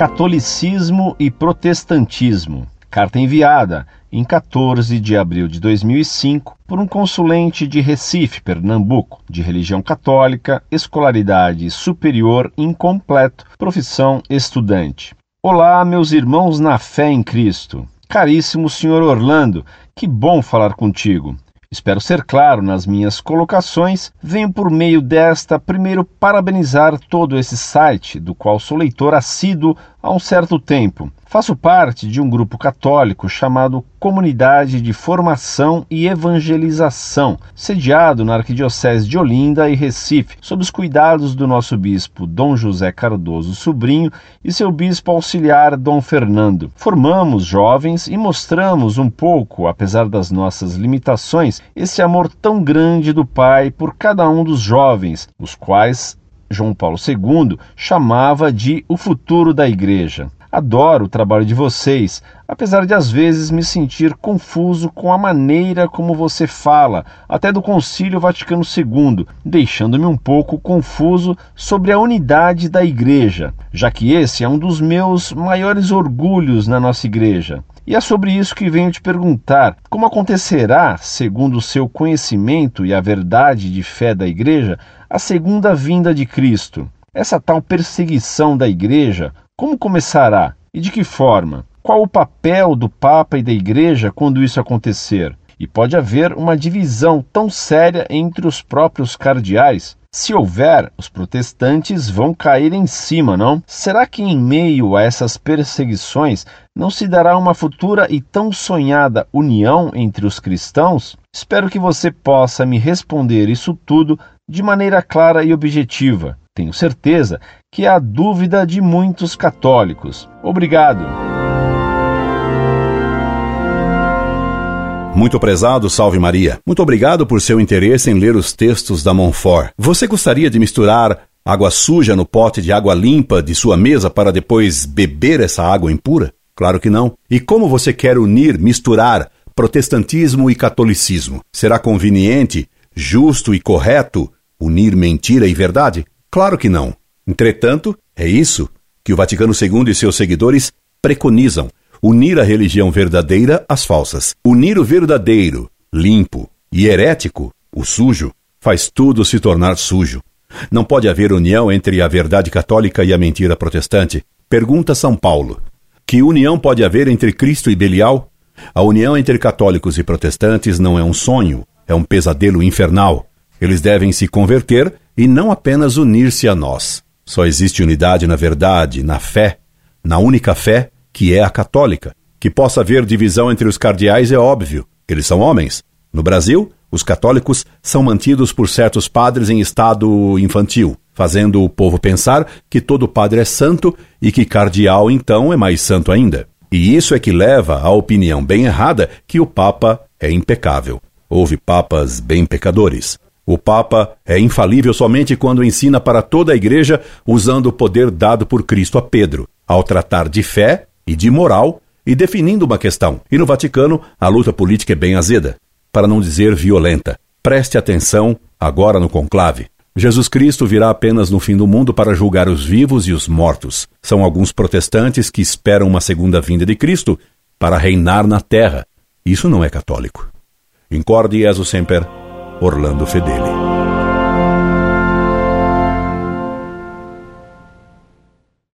Catolicismo e Protestantismo. Carta enviada em 14 de abril de 2005 por um consulente de Recife, Pernambuco, de religião católica, escolaridade superior incompleto, profissão estudante. Olá, meus irmãos na fé em Cristo. Caríssimo senhor Orlando, que bom falar contigo. Espero ser claro nas minhas colocações. Venho por meio desta primeiro parabenizar todo esse site, do qual sou leitor assíduo há um certo tempo. Faço parte de um grupo católico chamado Comunidade de Formação e Evangelização, sediado na Arquidiocese de Olinda e Recife, sob os cuidados do nosso bispo Dom José Cardoso Sobrinho e seu bispo auxiliar Dom Fernando. Formamos jovens e mostramos um pouco, apesar das nossas limitações, esse amor tão grande do Pai por cada um dos jovens, os quais João Paulo II chamava de o futuro da Igreja. Adoro o trabalho de vocês, apesar de às vezes me sentir confuso com a maneira como você fala, até do Concílio Vaticano II, deixando-me um pouco confuso sobre a unidade da Igreja, já que esse é um dos meus maiores orgulhos na nossa Igreja. E é sobre isso que venho te perguntar: como acontecerá, segundo o seu conhecimento e a verdade de fé da Igreja, a segunda vinda de Cristo? Essa tal perseguição da Igreja, como começará e de que forma? Qual o papel do Papa e da Igreja quando isso acontecer? E pode haver uma divisão tão séria entre os próprios cardeais? Se houver, os protestantes vão cair em cima, não? Será que em meio a essas perseguições não se dará uma futura e tão sonhada união entre os cristãos? Espero que você possa me responder isso tudo de maneira clara e objetiva. Tenho certeza que é a dúvida de muitos católicos. Obrigado. Muito prezado, salve Maria. Muito obrigado por seu interesse em ler os textos da Montfort. Você gostaria de misturar água suja no pote de água limpa de sua mesa para depois beber essa água impura? Claro que não. E como você quer unir, misturar protestantismo e catolicismo? Será conveniente, justo e correto unir mentira e verdade? Claro que não. Entretanto, é isso que o Vaticano II e seus seguidores preconizam: unir a religião verdadeira às falsas. Unir o verdadeiro, limpo, e herético, o sujo, faz tudo se tornar sujo. Não pode haver união entre a verdade católica e a mentira protestante. Pergunta São Paulo: Que união pode haver entre Cristo e Belial? A união entre católicos e protestantes não é um sonho, é um pesadelo infernal. Eles devem se converter e não apenas unir-se a nós. Só existe unidade na verdade, na fé, na única fé, que é a católica. Que possa haver divisão entre os cardeais é óbvio. Eles são homens. No Brasil, os católicos são mantidos por certos padres em estado infantil, fazendo o povo pensar que todo padre é santo e que cardeal então é mais santo ainda. E isso é que leva à opinião bem errada que o Papa é impecável. Houve papas bem pecadores. O Papa é infalível somente quando ensina para toda a Igreja usando o poder dado por Cristo a Pedro, ao tratar de fé e de moral e definindo uma questão. E no Vaticano, a luta política é bem azeda, para não dizer violenta. Preste atenção agora no conclave. Jesus Cristo virá apenas no fim do mundo para julgar os vivos e os mortos. São alguns protestantes que esperam uma segunda vinda de Cristo para reinar na terra. Isso não é católico. Incorde Jesus Semper Orlando Fedeli.